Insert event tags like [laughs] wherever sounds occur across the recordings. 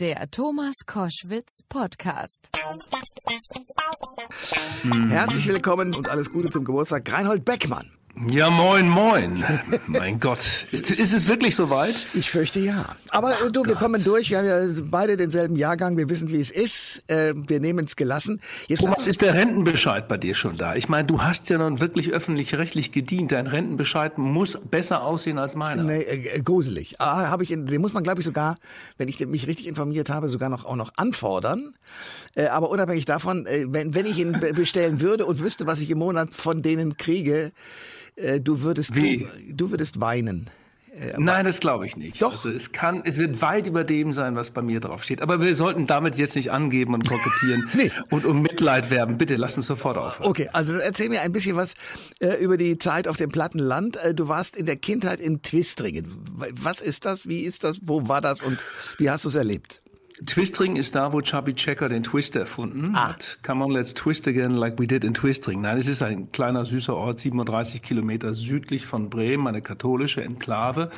Der Thomas Koschwitz Podcast. Herzlich willkommen und alles Gute zum Geburtstag, Reinhold Beckmann. Ja, moin, moin. mein Gott. Ist, ist es wirklich soweit? Ich fürchte ja. Aber äh, du, wir kommen durch. Wir haben ja beide denselben Jahrgang. Wir wissen, wie es ist. Äh, wir nehmen es gelassen. Jetzt Thomas, ist der Rentenbescheid bei dir schon da? Ich meine, du hast ja nun wirklich öffentlich-rechtlich gedient. Dein Rentenbescheid muss besser aussehen als meiner. Nee, äh, gruselig. Ah, hab ich in, den muss man, glaube ich, sogar, wenn ich mich richtig informiert habe, sogar noch auch noch anfordern. Äh, aber unabhängig davon, äh, wenn, wenn ich ihn bestellen würde und wüsste, was ich im Monat von denen kriege, äh, du würdest, du, du, würdest weinen. Äh, Nein, das glaube ich nicht. Doch. Also es kann, es wird weit über dem sein, was bei mir drauf steht. Aber wir sollten damit jetzt nicht angeben und kokettieren [laughs] nee. und um Mitleid werben. Bitte, lass uns sofort aufhören. Okay, also erzähl mir ein bisschen was äh, über die Zeit auf dem Plattenland. Äh, du warst in der Kindheit in Twistringen. Was ist das? Wie ist das? Wo war das? Und wie hast du es erlebt? Twistring ist da, wo Chubby Checker den Twist erfunden ah. hat. Come on, let's twist again like we did in Twistring. Nein, es ist ein kleiner, süßer Ort, 37 Kilometer südlich von Bremen, eine katholische Enklave.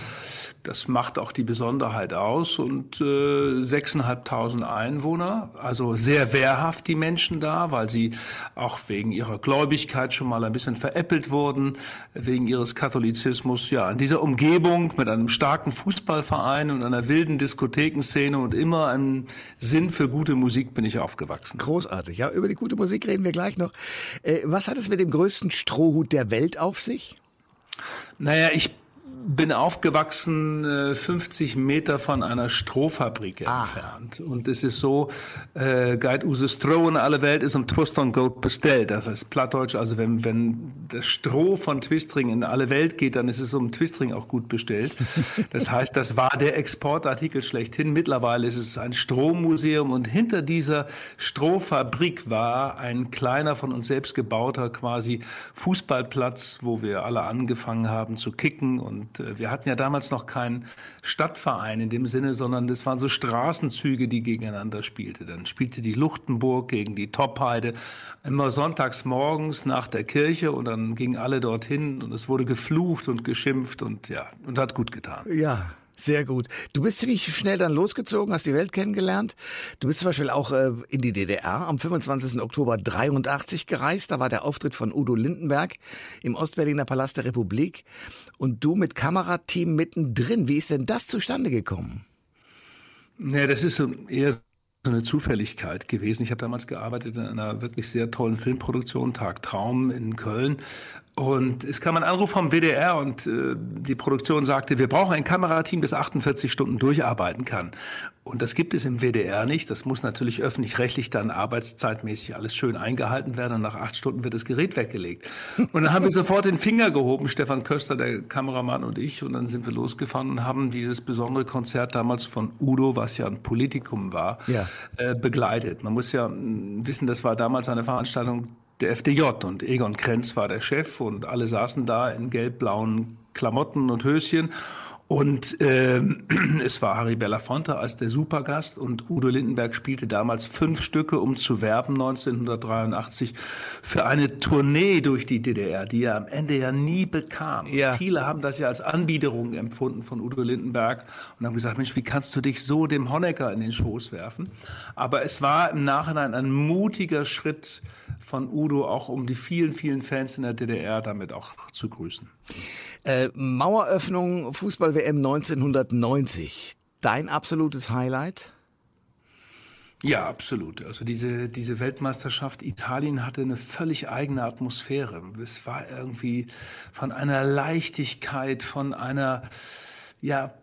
Das macht auch die Besonderheit aus und äh, 6.500 Einwohner, also sehr wehrhaft die Menschen da, weil sie auch wegen ihrer Gläubigkeit schon mal ein bisschen veräppelt wurden, wegen ihres Katholizismus. Ja, in dieser Umgebung mit einem starken Fußballverein und einer wilden Diskothekenszene und immer einem Sinn für gute Musik bin ich aufgewachsen. Großartig. Ja, über die gute Musik reden wir gleich noch. Äh, was hat es mit dem größten Strohhut der Welt auf sich? Naja, ich bin aufgewachsen 50 äh, Meter von einer Strohfabrik ah. entfernt. Und es ist so, äh, Guide use Stroh in alle Welt ist um Truston Gold bestellt. Das heißt plattdeutsch, also wenn, wenn das Stroh von Twistring in alle Welt geht, dann ist es um Twistring auch gut bestellt. [laughs] Das heißt, das war der Exportartikel schlechthin. Mittlerweile ist es ein Strohmuseum und hinter dieser Strohfabrik war ein kleiner von uns selbst gebauter quasi Fußballplatz, wo wir alle angefangen haben zu kicken und und äh, wir hatten ja damals noch keinen Stadtverein in dem Sinne, sondern das waren so Straßenzüge, die gegeneinander spielten. Dann spielte die Luchtenburg gegen die Topheide immer sonntags morgens nach der Kirche und dann gingen alle dorthin und es wurde geflucht und geschimpft und ja, und hat gut getan. Ja, sehr gut. Du bist ziemlich schnell dann losgezogen, hast die Welt kennengelernt. Du bist zum Beispiel auch äh, in die DDR am 25. Oktober 83 gereist. Da war der Auftritt von Udo Lindenberg im Ostberliner Palast der Republik. Und du mit Kamerateam mittendrin. Wie ist denn das zustande gekommen? Ja, das ist so eher so eine Zufälligkeit gewesen. Ich habe damals gearbeitet in einer wirklich sehr tollen Filmproduktion, Tag Traum in Köln. Und es kam ein Anruf vom WDR und äh, die Produktion sagte, wir brauchen ein Kamerateam, das 48 Stunden durcharbeiten kann. Und das gibt es im WDR nicht. Das muss natürlich öffentlich-rechtlich dann arbeitszeitmäßig alles schön eingehalten werden. Und nach acht Stunden wird das Gerät weggelegt. Und dann haben wir sofort den Finger gehoben, Stefan Köster, der Kameramann und ich. Und dann sind wir losgefahren und haben dieses besondere Konzert damals von Udo, was ja ein Politikum war, ja. äh, begleitet. Man muss ja mm, wissen, das war damals eine Veranstaltung der FDJ und Egon Krenz war der Chef und alle saßen da in gelb-blauen Klamotten und Höschen. Und äh, [clears throat] es war Harry Belafonte als der Supergast und Udo Lindenberg spielte damals fünf Stücke, um zu werben 1983 für eine Tournee durch die DDR, die er am Ende ja nie bekam. Ja. Viele haben das ja als Anbiederung empfunden von Udo Lindenberg und haben gesagt, Mensch, wie kannst du dich so dem Honecker in den Schoß werfen? Aber es war im Nachhinein ein mutiger Schritt von Udo, auch um die vielen, vielen Fans in der DDR damit auch zu grüßen. Äh, Maueröffnung Fußball-WM 1990. Dein absolutes Highlight? Ja, absolut. Also diese, diese Weltmeisterschaft Italien hatte eine völlig eigene Atmosphäre. Es war irgendwie von einer Leichtigkeit, von einer, ja,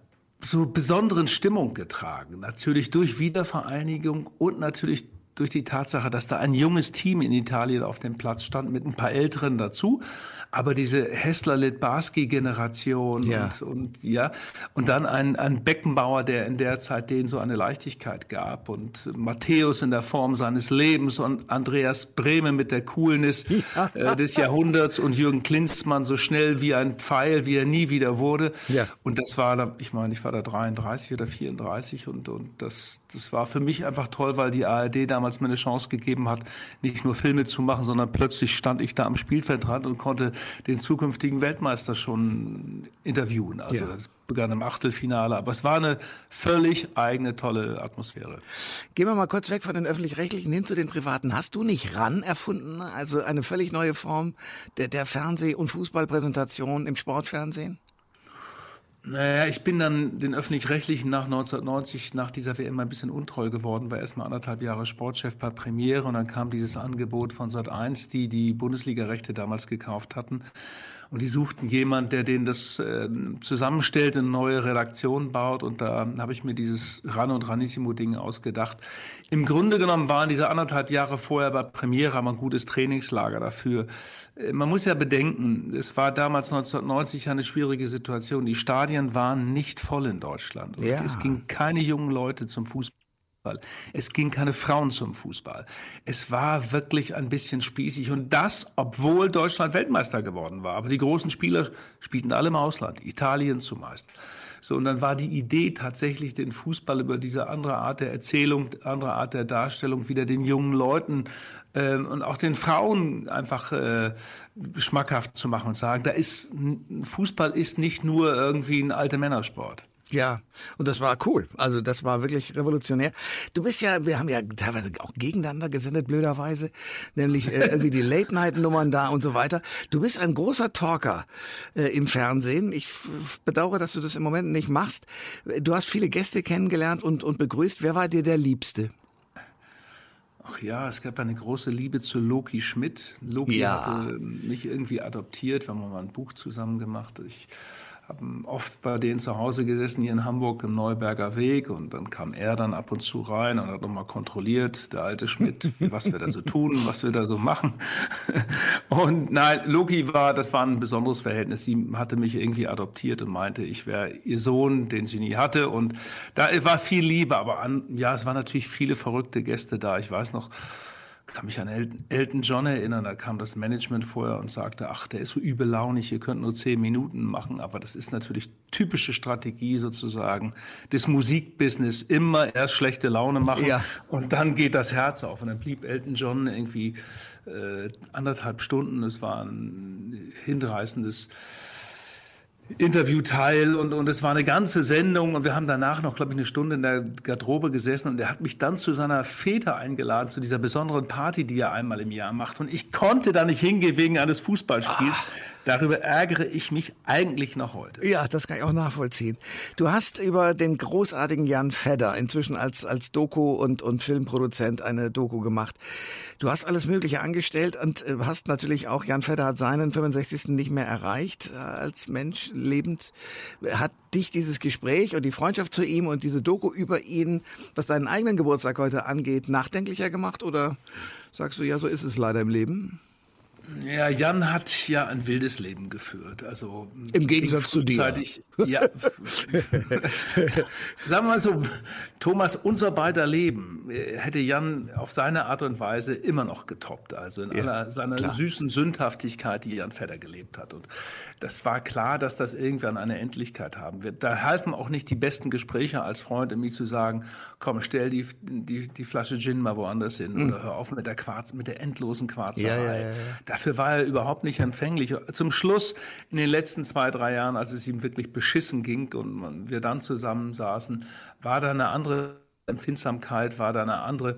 so besonderen Stimmung getragen. Natürlich durch Wiedervereinigung und natürlich durch die Tatsache, dass da ein junges Team in Italien auf dem Platz stand mit ein paar Älteren dazu. Aber diese Hessler-Litbarski-Generation ja. Und, und, ja, und dann ein, ein Beckenbauer, der in der Zeit denen so eine Leichtigkeit gab und Matthäus in der Form seines Lebens und Andreas Brehme mit der Coolness ja. äh, des Jahrhunderts und Jürgen Klinsmann so schnell wie ein Pfeil, wie er nie wieder wurde. Ja. Und das war da, ich meine, ich war da 33 oder 34 und, und das, das war für mich einfach toll, weil die ARD damals damals mir eine Chance gegeben hat, nicht nur Filme zu machen, sondern plötzlich stand ich da am Spielfeldrand und konnte den zukünftigen Weltmeister schon interviewen. Also ja. das begann im Achtelfinale, aber es war eine völlig eigene, tolle Atmosphäre. Gehen wir mal kurz weg von den öffentlich-rechtlichen hin zu den privaten. Hast du nicht RAN erfunden? Also eine völlig neue Form der, der Fernseh- und Fußballpräsentation im Sportfernsehen? Naja, ich bin dann den Öffentlich-Rechtlichen nach 1990, nach dieser WM ein bisschen untreu geworden, war erstmal anderthalb Jahre Sportchef bei Premiere und dann kam dieses Angebot von Sat1, die die Bundesliga-Rechte damals gekauft hatten. Und die suchten jemand, der denen das äh, zusammenstellt, eine neue Redaktion baut. Und da habe ich mir dieses Ran und Ranissimo-Ding ausgedacht. Im Grunde genommen waren diese anderthalb Jahre vorher bei Premiere aber ein gutes Trainingslager dafür. Äh, man muss ja bedenken, es war damals 1990 eine schwierige Situation. Die Stadien waren nicht voll in Deutschland. Ja. Es gingen keine jungen Leute zum Fußball. Fußball. Es ging keine Frauen zum Fußball. Es war wirklich ein bisschen spießig und das, obwohl Deutschland Weltmeister geworden war. Aber die großen Spieler spielten alle im Ausland, Italien zumeist. So, und dann war die Idee tatsächlich, den Fußball über diese andere Art der Erzählung, andere Art der Darstellung wieder den jungen Leuten äh, und auch den Frauen einfach äh, schmackhaft zu machen und sagen, da ist Fußball ist nicht nur irgendwie ein alter Männersport. Ja, und das war cool. Also das war wirklich revolutionär. Du bist ja, wir haben ja teilweise auch gegeneinander gesendet, blöderweise, nämlich äh, irgendwie die Late-Night-Nummern da und so weiter. Du bist ein großer Talker äh, im Fernsehen. Ich bedauere, dass du das im Moment nicht machst. Du hast viele Gäste kennengelernt und, und begrüßt. Wer war dir der Liebste? Ach ja, es gab eine große Liebe zu Loki Schmidt. Loki ja. hatte mich irgendwie adoptiert, wir haben mal ein Buch zusammen gemacht. Ich haben oft bei denen zu Hause gesessen, hier in Hamburg im Neuberger Weg. Und dann kam er dann ab und zu rein und hat nochmal kontrolliert, der alte Schmidt, [laughs] was wir da so tun, was wir da so machen. [laughs] Und nein, Loki war, das war ein besonderes Verhältnis. Sie hatte mich irgendwie adoptiert und meinte, ich wäre ihr Sohn, den sie nie hatte. Und da war viel Liebe, aber an, ja, es waren natürlich viele verrückte Gäste da. Ich weiß noch, kann mich an Elton John erinnern, da kam das Management vorher und sagte, ach, der ist so übellaunig, ihr könnt nur zehn Minuten machen, aber das ist natürlich typische Strategie sozusagen des Musikbusiness, immer erst schlechte Laune machen ja. und dann geht das Herz auf. Und dann blieb Elton John irgendwie äh, anderthalb Stunden, es war ein hinreißendes Interviewteil und, und es war eine ganze Sendung und wir haben danach noch, glaube ich, eine Stunde in der Garderobe gesessen und er hat mich dann zu seiner Väter eingeladen, zu dieser besonderen Party, die er einmal im Jahr macht und ich konnte da nicht hingehen wegen eines Fußballspiels. Ach. Darüber ärgere ich mich eigentlich noch heute. Ja, das kann ich auch nachvollziehen. Du hast über den großartigen Jan Fedder, inzwischen als, als Doku- und, und Filmproduzent, eine Doku gemacht. Du hast alles Mögliche angestellt und äh, hast natürlich auch, Jan Fedder hat seinen 65. nicht mehr erreicht äh, als Mensch lebend. Hat dich dieses Gespräch und die Freundschaft zu ihm und diese Doku über ihn, was deinen eigenen Geburtstag heute angeht, nachdenklicher gemacht oder sagst du, ja, so ist es leider im Leben? Ja, Jan hat ja ein wildes Leben geführt. Also im Gegensatz zu dir. Ja. [laughs] Sagen wir mal so, Thomas, unser beider Leben äh, hätte Jan auf seine Art und Weise immer noch getoppt. Also in ja, aller seiner klar. süßen Sündhaftigkeit, die Jan Fedder gelebt hat. Und das war klar, dass das irgendwann eine Endlichkeit haben wird. Da halfen auch nicht die besten Gespräche als Freund, um mir zu sagen, komm, stell die, die, die Flasche Gin mal woanders hin mhm. oder hör auf mit der Quarz, mit der endlosen Quarzerei. Ja, ja, Dafür war er überhaupt nicht empfänglich. Zum Schluss, in den letzten zwei, drei Jahren, als es ihm wirklich beschissen ging und wir dann zusammensaßen, war da eine andere Empfindsamkeit, war da eine andere,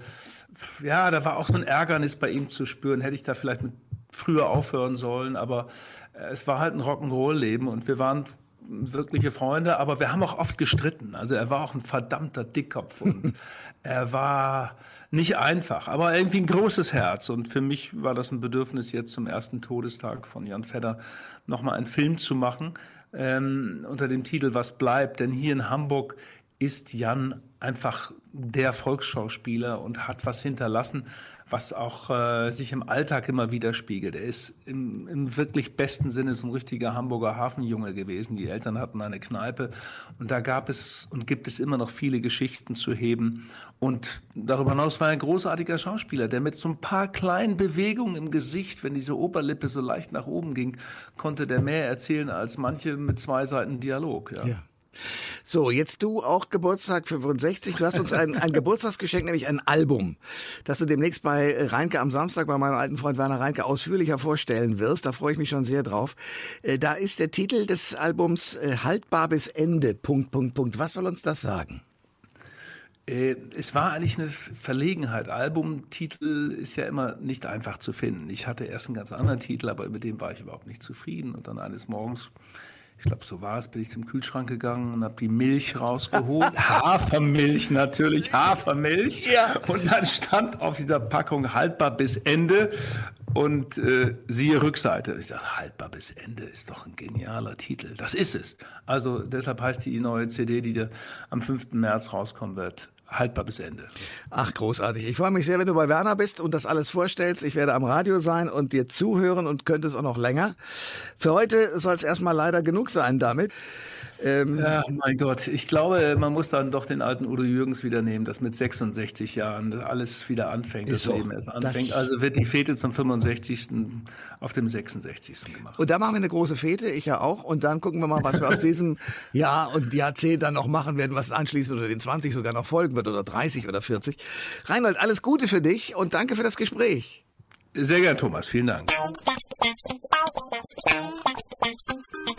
ja, da war auch so ein Ärgernis bei ihm zu spüren. Hätte ich da vielleicht früher aufhören sollen, aber es war halt ein Rock'n'Roll-Leben und wir waren wirkliche Freunde, aber wir haben auch oft gestritten. Also er war auch ein verdammter Dickkopf und [laughs] er war nicht einfach, aber irgendwie ein großes Herz. Und für mich war das ein Bedürfnis, jetzt zum ersten Todestag von Jan Fedder nochmal einen Film zu machen ähm, unter dem Titel Was bleibt? Denn hier in Hamburg ist Jan einfach der Volksschauspieler und hat was hinterlassen, was auch äh, sich im Alltag immer widerspiegelt. Er ist im, im wirklich besten Sinne so ein richtiger Hamburger Hafenjunge gewesen. Die Eltern hatten eine Kneipe und da gab es und gibt es immer noch viele Geschichten zu heben. Und darüber hinaus war er ein großartiger Schauspieler, der mit so ein paar kleinen Bewegungen im Gesicht, wenn diese Oberlippe so leicht nach oben ging, konnte der mehr erzählen als manche mit zwei Seiten Dialog. Ja. ja. So, jetzt du auch Geburtstag 65. Du hast uns ein, ein Geburtstagsgeschenk, nämlich ein Album, das du demnächst bei Reinke am Samstag bei meinem alten Freund Werner Reinke ausführlicher vorstellen wirst. Da freue ich mich schon sehr drauf. Äh, da ist der Titel des Albums äh, Haltbar bis Ende. Punkt, Punkt, Punkt. Was soll uns das sagen? Äh, es war eigentlich eine Verlegenheit. Albumtitel ist ja immer nicht einfach zu finden. Ich hatte erst einen ganz anderen Titel, aber mit dem war ich überhaupt nicht zufrieden. Und dann eines Morgens ich glaube, so war es, bin ich zum Kühlschrank gegangen und habe die Milch rausgeholt. [laughs] Hafermilch natürlich, Hafermilch. Ja. Und dann stand auf dieser Packung haltbar bis Ende und äh, siehe Rückseite. Ich sage, haltbar bis Ende ist doch ein genialer Titel. Das ist es. Also deshalb heißt die neue CD, die am 5. März rauskommen wird, haltbar bis Ende. Ach, großartig. Ich freue mich sehr, wenn du bei Werner bist und das alles vorstellst. Ich werde am Radio sein und dir zuhören und könnte es auch noch länger. Für heute soll es erstmal leider genug sein damit. Ähm, ja, mein Gott, ich glaube, man muss dann doch den alten Udo Jürgens wieder nehmen, dass mit 66 Jahren alles wieder anfängt, das so, Leben erst anfängt. Also wird die Fete zum 65. auf dem 66. gemacht. Und da machen wir eine große Fete, ich ja auch. Und dann gucken wir mal, was wir aus [laughs] diesem Jahr und Jahrzehnt dann noch machen werden, was anschließend oder den 20 sogar noch folgen wird oder 30 oder 40. Reinhold, alles Gute für dich und danke für das Gespräch. Sehr gerne, Thomas. Vielen Dank. [laughs]